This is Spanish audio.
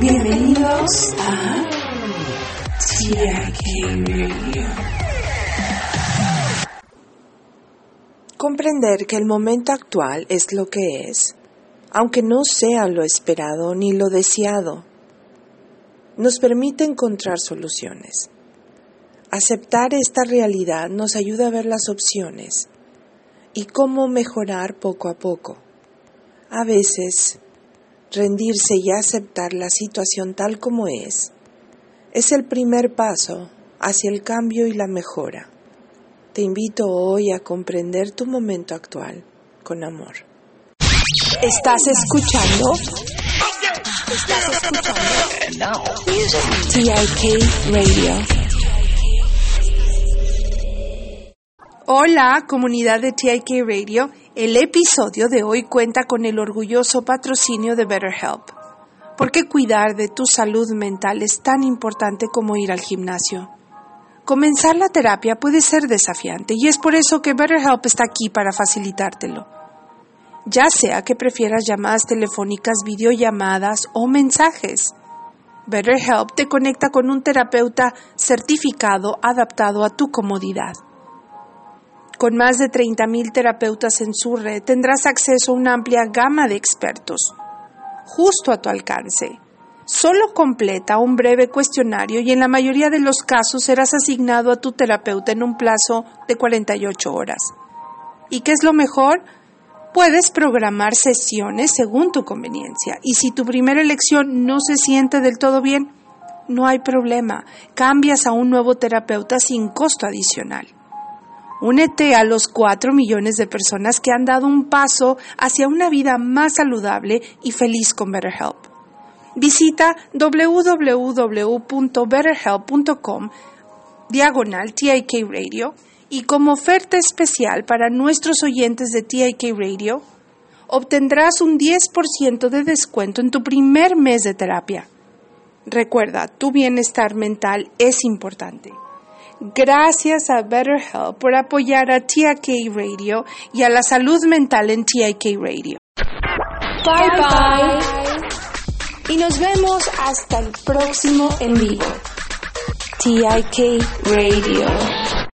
Bienvenidos a Radio. Comprender que el momento actual es lo que es, aunque no sea lo esperado ni lo deseado, nos permite encontrar soluciones. Aceptar esta realidad nos ayuda a ver las opciones y cómo mejorar poco a poco. A veces, rendirse y aceptar la situación tal como es es el primer paso hacia el cambio y la mejora. Te invito hoy a comprender tu momento actual con amor. ¿Estás escuchando? ¿Estás escuchando? TIK Radio. Hola, comunidad de TIK Radio. El episodio de hoy cuenta con el orgulloso patrocinio de BetterHelp. ¿Por qué cuidar de tu salud mental es tan importante como ir al gimnasio? Comenzar la terapia puede ser desafiante y es por eso que BetterHelp está aquí para facilitártelo. Ya sea que prefieras llamadas telefónicas, videollamadas o mensajes. BetterHelp te conecta con un terapeuta certificado adaptado a tu comodidad. Con más de 30.000 terapeutas en su red, tendrás acceso a una amplia gama de expertos, justo a tu alcance. Solo completa un breve cuestionario y en la mayoría de los casos serás asignado a tu terapeuta en un plazo de 48 horas. ¿Y qué es lo mejor? Puedes programar sesiones según tu conveniencia y si tu primera elección no se siente del todo bien, no hay problema, cambias a un nuevo terapeuta sin costo adicional. Únete a los 4 millones de personas que han dado un paso hacia una vida más saludable y feliz con BetterHelp. Visita www.betterhelp.com diagonal TIK Radio y como oferta especial para nuestros oyentes de TIK Radio, obtendrás un 10% de descuento en tu primer mes de terapia. Recuerda, tu bienestar mental es importante. Gracias a BetterHelp por apoyar a TIK Radio y a la salud mental en TIK Radio. Bye bye. Y nos vemos hasta el próximo en vivo. TIK Radio.